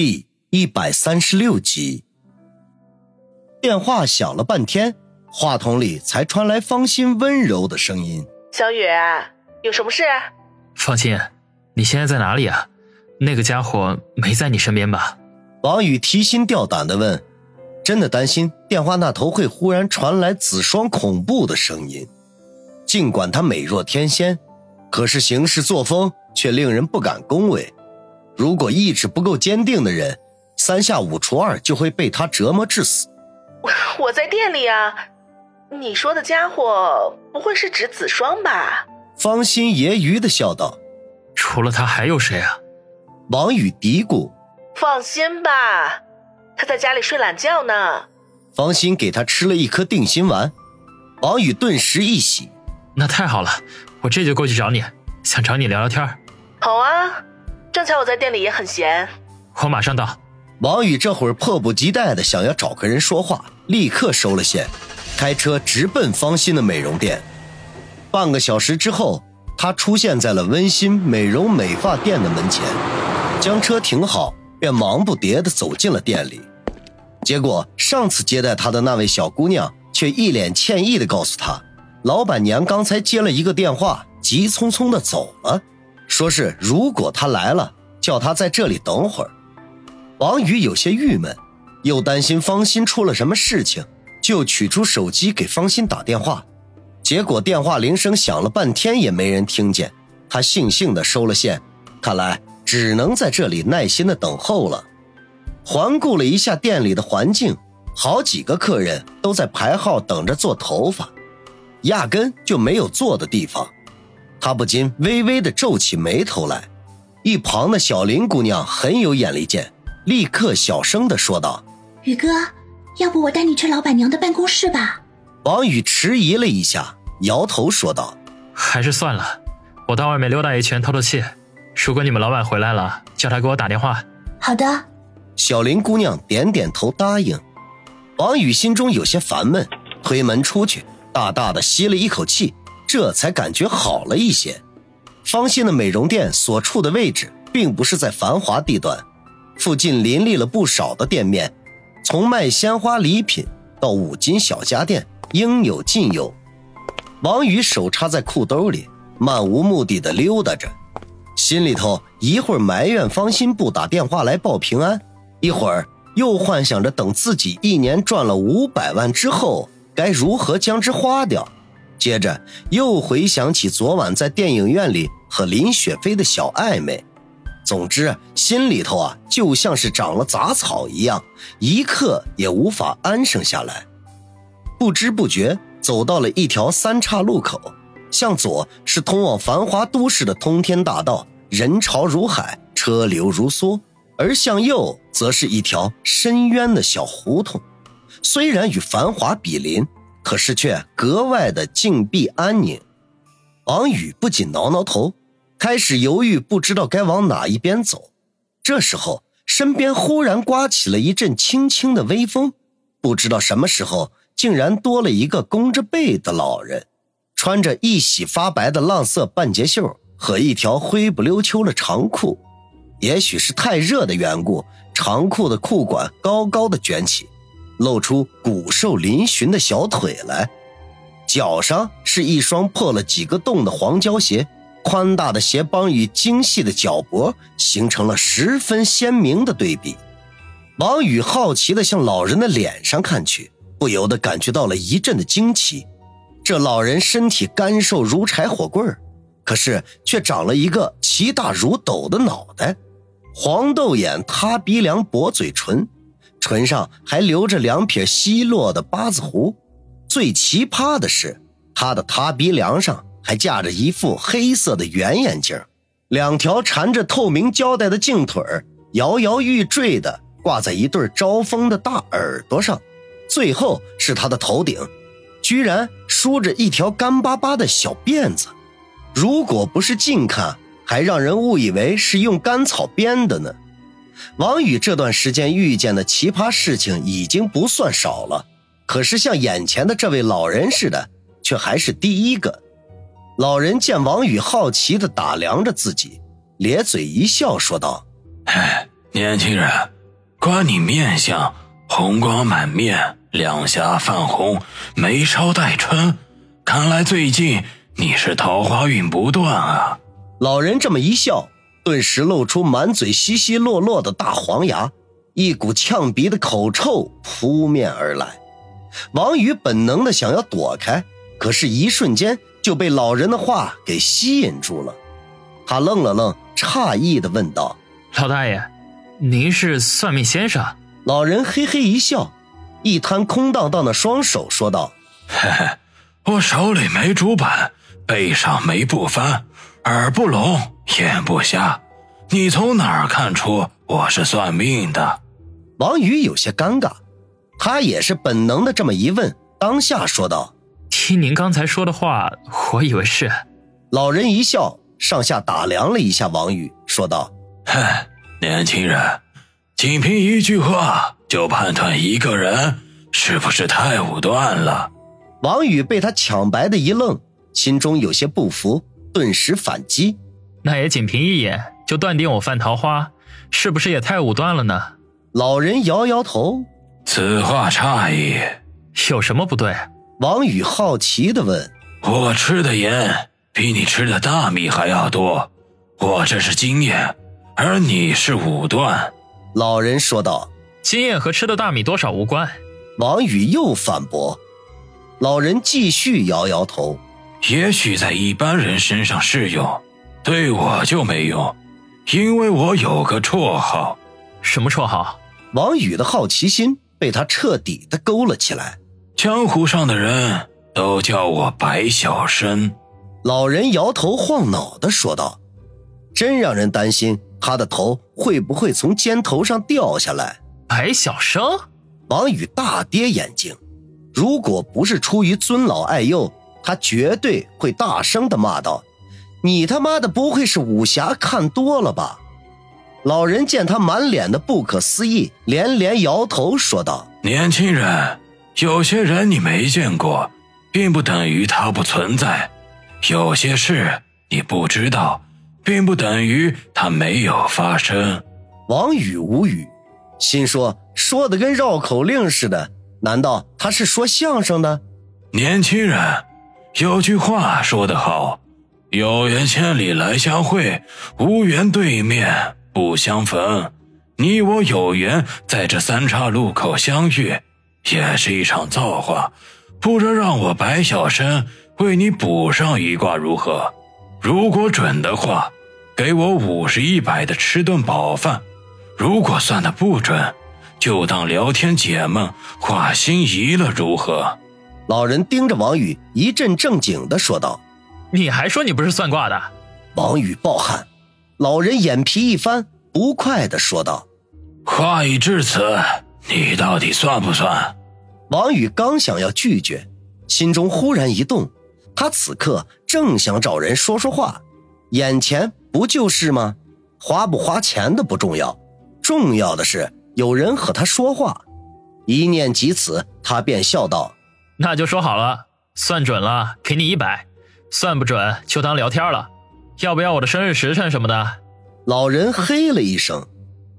第一百三十六集，电话响了半天，话筒里才传来方心温柔的声音：“小雨，有什么事？”方心，你现在在哪里啊？那个家伙没在你身边吧？王宇提心吊胆的问，真的担心电话那头会忽然传来子双恐怖的声音。尽管她美若天仙，可是行事作风却令人不敢恭维。如果意志不够坚定的人，三下五除二就会被他折磨致死。我我在店里啊，你说的家伙不会是指子双吧？方心揶揄的笑道：“除了他还有谁啊？”王宇嘀咕：“放心吧，他在家里睡懒觉呢。”方心给他吃了一颗定心丸，王宇顿时一喜：“那太好了，我这就过去找你，想找你聊聊天。”好啊。正巧我在店里也很闲，我马上到。王宇这会儿迫不及待的想要找个人说话，立刻收了线，开车直奔方心的美容店。半个小时之后，他出现在了温馨美容美发店的门前，将车停好，便忙不迭的走进了店里。结果上次接待他的那位小姑娘却一脸歉意的告诉他，老板娘刚才接了一个电话，急匆匆的走了。说是如果他来了，叫他在这里等会儿。王宇有些郁闷，又担心方心出了什么事情，就取出手机给方心打电话。结果电话铃声响了半天也没人听见，他悻悻地收了线。看来只能在这里耐心地等候了。环顾了一下店里的环境，好几个客人都在排号等着做头发，压根就没有坐的地方。他不禁微微的皱起眉头来，一旁的小林姑娘很有眼力见，立刻小声的说道：“宇哥，要不我带你去老板娘的办公室吧？”王宇迟疑了一下，摇头说道：“还是算了，我到外面溜达一圈透透气。如果你们老板回来了，叫他给我打电话。”好的。小林姑娘点点头答应。王宇心中有些烦闷，推门出去，大大的吸了一口气。这才感觉好了一些。方心的美容店所处的位置并不是在繁华地段，附近林立了不少的店面，从卖鲜花礼品到五金小家电，应有尽有。王宇手插在裤兜里，漫无目的的溜达着，心里头一会儿埋怨方心不打电话来报平安，一会儿又幻想着等自己一年赚了五百万之后，该如何将之花掉。接着又回想起昨晚在电影院里和林雪飞的小暧昧，总之心里头啊就像是长了杂草一样，一刻也无法安生下来。不知不觉走到了一条三岔路口，向左是通往繁华都市的通天大道，人潮如海，车流如梭；而向右则是一条深渊的小胡同，虽然与繁华比邻。可是却格外的静谧安宁，王宇不禁挠挠头，开始犹豫，不知道该往哪一边走。这时候，身边忽然刮起了一阵轻轻的微风，不知道什么时候，竟然多了一个弓着背的老人，穿着一洗发白的浪色半截袖和一条灰不溜秋的长裤，也许是太热的缘故，长裤的裤管高高的卷起。露出骨瘦嶙峋的小腿来，脚上是一双破了几个洞的黄胶鞋，宽大的鞋帮与精细的脚脖形成了十分鲜明的对比。王宇好奇地向老人的脸上看去，不由得感觉到了一阵的惊奇。这老人身体干瘦如柴火棍儿，可是却长了一个奇大如斗的脑袋，黄豆眼、塌鼻梁、薄嘴唇。唇上还留着两撇稀落的八字胡，最奇葩的是，他的塌鼻梁上还架着一副黑色的圆眼镜，两条缠着透明胶带的镜腿摇摇欲坠的挂在一对招风的大耳朵上，最后是他的头顶，居然梳着一条干巴巴的小辫子，如果不是近看，还让人误以为是用干草编的呢。王宇这段时间遇见的奇葩事情已经不算少了，可是像眼前的这位老人似的，却还是第一个。老人见王宇好奇的打量着自己，咧嘴一笑，说道：“哎年轻人，观你面相，红光满面，两颊泛红，眉梢带春，看来最近你是桃花运不断啊。老人这么一笑，顿时露出满嘴稀稀落落的大黄牙，一股呛鼻的口臭扑面而来。王宇本能的想要躲开，可是，一瞬间就被老人的话给吸引住了。他愣了愣，诧异的问道：“老大爷，您是算命先生？”老人嘿嘿一笑，一摊空荡荡的双手，说道：“嘿嘿，我手里没主板，背上没布幡。”耳不聋，眼不瞎，你从哪儿看出我是算命的？王宇有些尴尬，他也是本能的这么一问，当下说道：“听您刚才说的话，我以为是。”老人一笑，上下打量了一下王宇，说道：“哼，年轻人，仅凭一句话就判断一个人，是不是太武断了？”王宇被他抢白的一愣，心中有些不服。顿时反击，那也仅凭一眼就断定我犯桃花，是不是也太武断了呢？老人摇摇头，此话差矣。有什么不对？王宇好奇的问。我吃的盐比你吃的大米还要多，我这是经验，而你是武断。老人说道。经验和吃的大米多少无关。王宇又反驳。老人继续摇摇头。也许在一般人身上适用，对我就没用，因为我有个绰号。什么绰号？王宇的好奇心被他彻底的勾了起来。江湖上的人都叫我白小生。老人摇头晃脑的说道：“真让人担心他的头会不会从肩头上掉下来。”白小生。王宇大跌眼镜，如果不是出于尊老爱幼。他绝对会大声的骂道：“你他妈的不会是武侠看多了吧？”老人见他满脸的不可思议，连连摇头说道：“年轻人，有些人你没见过，并不等于他不存在；有些事你不知道，并不等于他没有发生。”王宇无语，心说：“说的跟绕口令似的，难道他是说相声的？”年轻人。有句话说得好：“有缘千里来相会，无缘对面不相逢。”你我有缘在这三岔路口相遇，也是一场造化。不如让我白小生为你卜上一卦如何？如果准的话，给我五十一百的吃顿饱饭；如果算的不准，就当聊天解闷，画心仪了，如何？老人盯着王宇，一阵正经的说道：“你还说你不是算卦的？”王宇暴汗，老人眼皮一翻，不快的说道：“话已至此，你到底算不算？”王宇刚想要拒绝，心中忽然一动，他此刻正想找人说说话，眼前不就是吗？花不花钱的不重要，重要的是有人和他说话。一念及此，他便笑道。那就说好了，算准了给你一百，算不准就当聊天了。要不要我的生日时辰什么的？老人嘿了一声，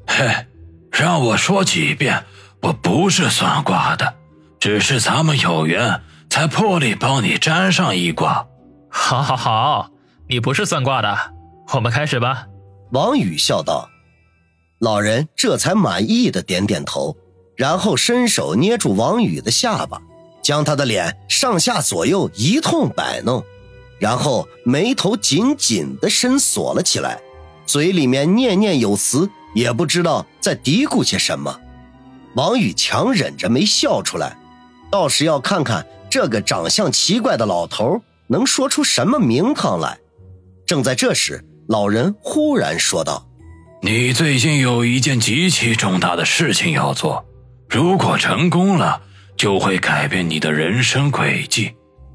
嘿，让我说几遍，我不是算卦的，只是咱们有缘，才破例帮你占上一卦。好，好，好，你不是算卦的，我们开始吧。王宇笑道。老人这才满意的点点头，然后伸手捏住王宇的下巴。将他的脸上下左右一通摆弄，然后眉头紧紧的深锁了起来，嘴里面念念有词，也不知道在嘀咕些什么。王宇强忍着没笑出来，倒是要看看这个长相奇怪的老头能说出什么名堂来。正在这时，老人忽然说道：“你最近有一件极其重大的事情要做，如果成功了。”就会改变你的人生轨迹。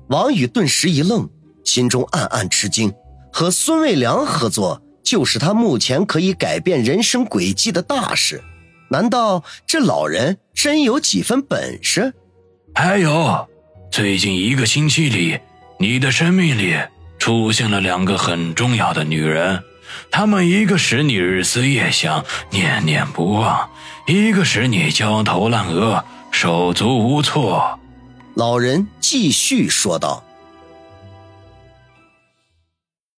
王宇顿时一愣，心中暗暗吃惊。和孙卫良合作，就是他目前可以改变人生轨迹的大事。难道这老人真有几分本事？还有，最近一个星期里，你的生命里出现了两个很重要的女人，她们一个使你日思夜想、念念不忘，一个使你焦头烂额、手足无措。老人继续说道。